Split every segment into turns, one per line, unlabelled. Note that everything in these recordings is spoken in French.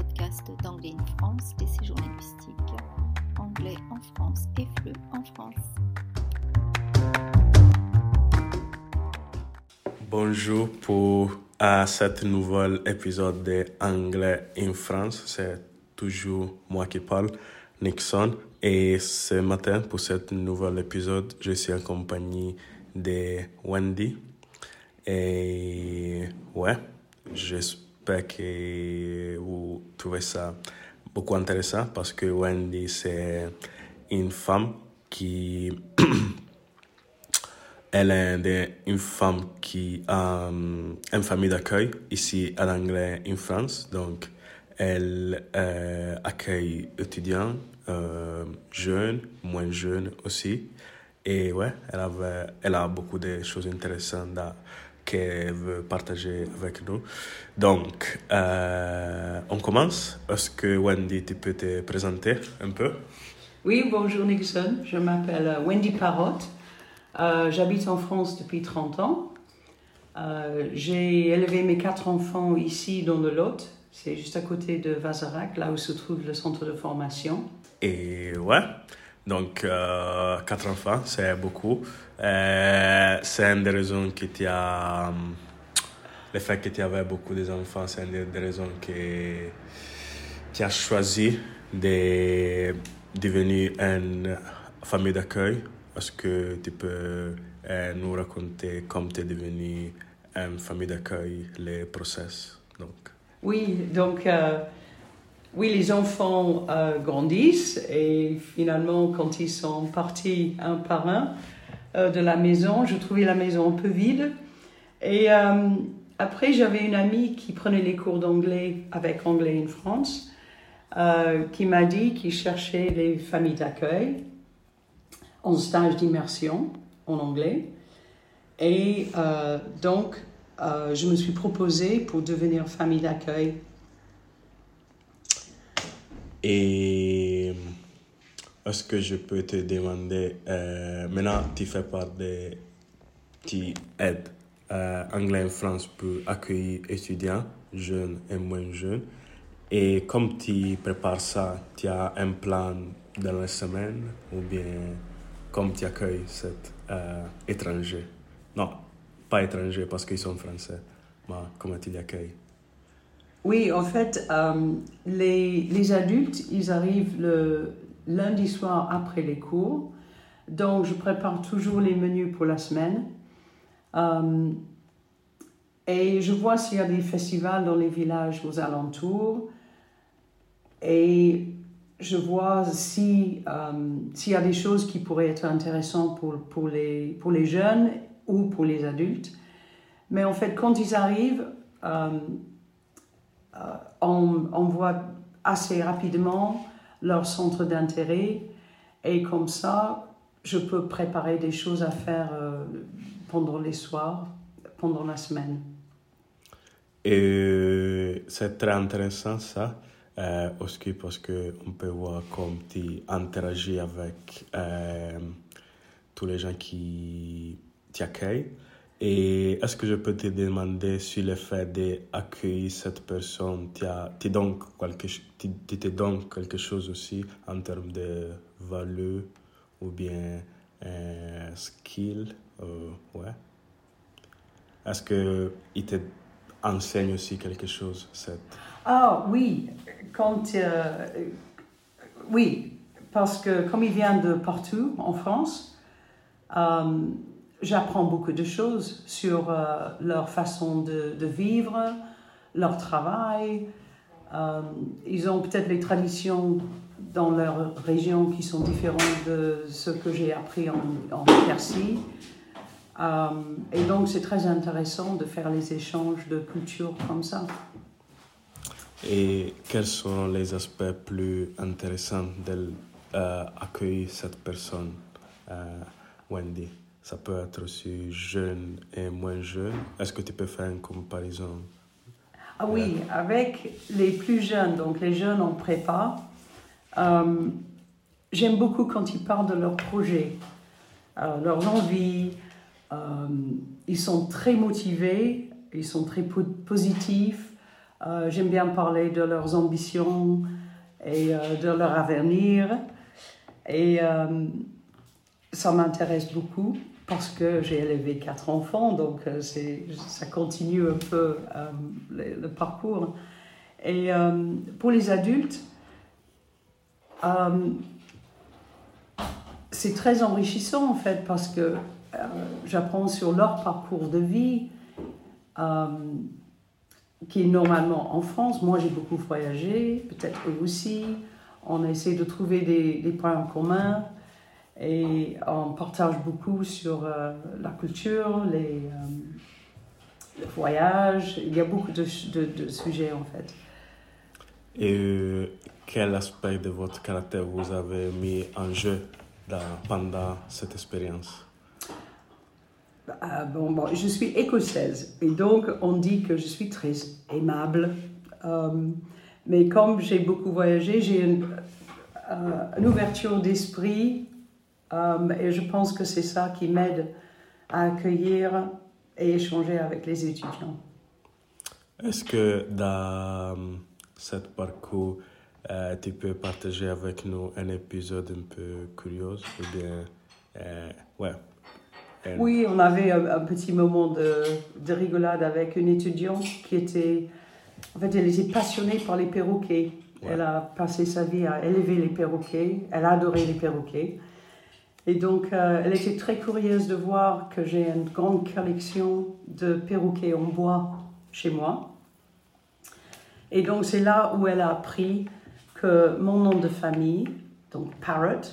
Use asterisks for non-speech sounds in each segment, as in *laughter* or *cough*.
podcast d'Anglais in France des séjours linguistiques. Anglais en France et FLE en France.
Bonjour pour à cet nouvel épisode de Anglais in France. C'est toujours moi qui parle, Nixon. Et ce matin, pour cet nouvel épisode, je suis en compagnie de Wendy. Et ouais, j'espère que vous trouvez ça beaucoup intéressant parce que Wendy, c'est une femme qui... *clears throat* Elle est une femme qui a une famille d'accueil ici à l'anglais en France. Donc, elle euh, accueille étudiants, euh, jeunes, moins jeunes aussi. Et ouais, elle, avait, elle a beaucoup de choses intéressantes qu'elle veut partager avec nous. Donc, euh, on commence. Est-ce que Wendy, tu peux te présenter un peu?
Oui, bonjour Nixon. Je m'appelle Wendy Parotte. Euh, J'habite en France depuis 30 ans. Euh, J'ai élevé mes quatre enfants ici dans le Lot. C'est juste à côté de Vazarac, là où se trouve le centre de formation.
Et ouais, donc euh, quatre enfants, c'est beaucoup. Euh, c'est une des raisons que tu as. Le fait que tu avais beaucoup d'enfants, c'est une des raisons que tu as choisi de devenir une famille d'accueil. Est-ce que tu peux euh, nous raconter comment tu es devenue une famille d'accueil, les process donc.
Oui, donc euh, oui, les enfants euh, grandissent et finalement, quand ils sont partis un par un euh, de la maison, je trouvais la maison un peu vide. Et euh, après, j'avais une amie qui prenait les cours d'anglais avec Anglais in France, qui m'a dit qu'il cherchait des familles d'accueil en stage d'immersion en anglais. Et donc, je me suis proposée pour devenir famille d'accueil.
Et est-ce que je peux te demander, euh, maintenant tu fais part de, tu aides euh, Anglais en France pour accueillir étudiants, jeunes et moins jeunes. Et comme tu prépares ça, tu as un plan dans la semaine ou bien comme tu accueilles cet euh, étranger? Non, pas étranger parce qu'ils sont français, mais comment tu les accueilles?
Oui, en fait, euh, les, les adultes, ils arrivent le lundi soir après les cours. Donc, je prépare toujours les menus pour la semaine. Euh, et je vois s'il y a des festivals dans les villages aux alentours. Et je vois si, euh, s'il y a des choses qui pourraient être intéressantes pour, pour, les, pour les jeunes ou pour les adultes. Mais en fait, quand ils arrivent, euh, on, on voit assez rapidement leur centre d'intérêt et comme ça, je peux préparer des choses à faire euh, pendant les soirs, pendant la semaine.
Et c'est très intéressant ça, euh, aussi parce qu'on peut voir comme tu interagis avec euh, tous les gens qui t'accueillent. Et est-ce que je peux te demander sur le fait d'accueillir cette personne, tu as- donnes quelque, tu te donnes quelque chose aussi en termes de valeur ou bien euh, skill euh, ouais? Est-ce qu'il te enseigne aussi quelque chose cette...
Ah oui, quand, euh, oui, parce que comme il vient de partout en France, euh, j'apprends beaucoup de choses sur euh, leur façon de, vivre, leur travail. Euh, ils ont peut-être les traditions dans leur région qui sont différentes de ce que j'ai appris en, en Persie. Euh, et donc c'est très intéressant de faire les échanges de culture comme ça.
Et quels sont les aspects plus intéressants d'accueillir cette personne, Wendy? Ça peut être aussi jeune et moins jeune. Est-ce que tu peux faire une comparaison?
Ah oui, avec les plus jeunes, donc les jeunes en prépa, euh, j'aime beaucoup quand ils parlent de leurs projets, euh, leurs envies. euh, ils sont très motivés, ils sont très po- positifs. Euh, J'aime bien parler de leurs ambitions et de leur avenir. Et ça m'intéresse beaucoup parce que j'ai élevé quatre enfants, donc euh, ça continue un peu euh, le, parcours. Et euh, pour les adultes, c'est très enrichissant en fait parce que j'apprends sur leur parcours de vie qui est normalement en France. Moi j'ai beaucoup voyagé, peut-être eux aussi. On essaie de trouver des points en commun et on partage beaucoup sur euh, la culture, les, euh, le voyage. Il y a beaucoup de, de- de sujets en fait.
Et euh, quel aspect de votre caractère vous avez mis en jeu dans- pendant cette expérience?
Ah, bon, bon, je suis écossaise et donc on dit que je suis très aimable. Euh, mais comme j'ai beaucoup voyagé, j'ai une, euh, une ouverture d'esprit euh, et je pense que c'est ça qui m'aide à accueillir et échanger avec les étudiants.
Est-ce que dans ce parcours, euh, tu peux partager avec nous un épisode un peu curieux ou bien, euh, ouais.
Oui, on avait un, un petit moment de, de rigolade avec une étudiante qui était, en fait, elle était passionnée par les perroquets.
Ouais.
Elle a passé sa vie à élever les perroquets. Elle a adoré les perroquets. Et donc, euh, elle était très curieuse de voir que j'ai une grande collection de perroquets en bois chez moi. Et donc, c'est là où elle a appris que mon nom de famille, donc Parrot,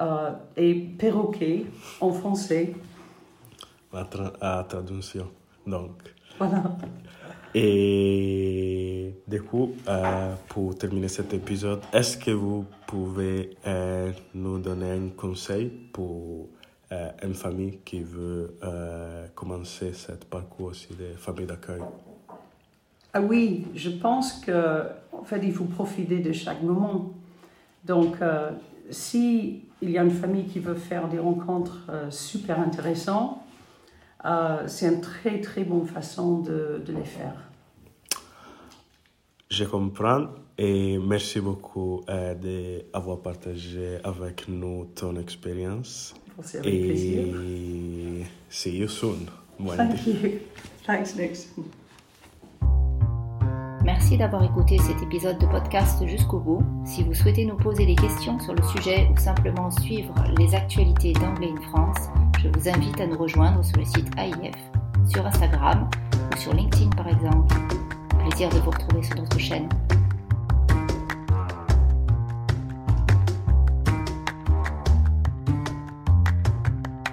euh, est perroquet en français.
la tra- la traduction. Donc,
Voilà.
et du coup, euh, pour terminer cet épisode, est-ce que vous pouvez euh, nous donner un conseil pour euh, une famille qui veut commencer ce parcours aussi de famille d'accueil?
Ah oui, je pense que en fait, il faut profiter de chaque moment. Donc, si y a une famille qui veut faire des rencontres super intéressantes, c'est une très très bonne façon de, de les faire.
Je comprends et merci beaucoup euh, d'avoir partagé avec nous ton expérience.
C'est avec plaisir.
Et see you soon. Wendy.
Thank you. Thanks, Nix.
Merci d'avoir écouté cet épisode de podcast jusqu'au bout. Si vous souhaitez nous poser des questions sur le sujet ou simplement suivre les actualités d'Anglais in France, je vous invite à nous rejoindre sur le site AIF, sur Instagram ou sur LinkedIn par exemple. Plaisir de vous retrouver sur notre chaîne.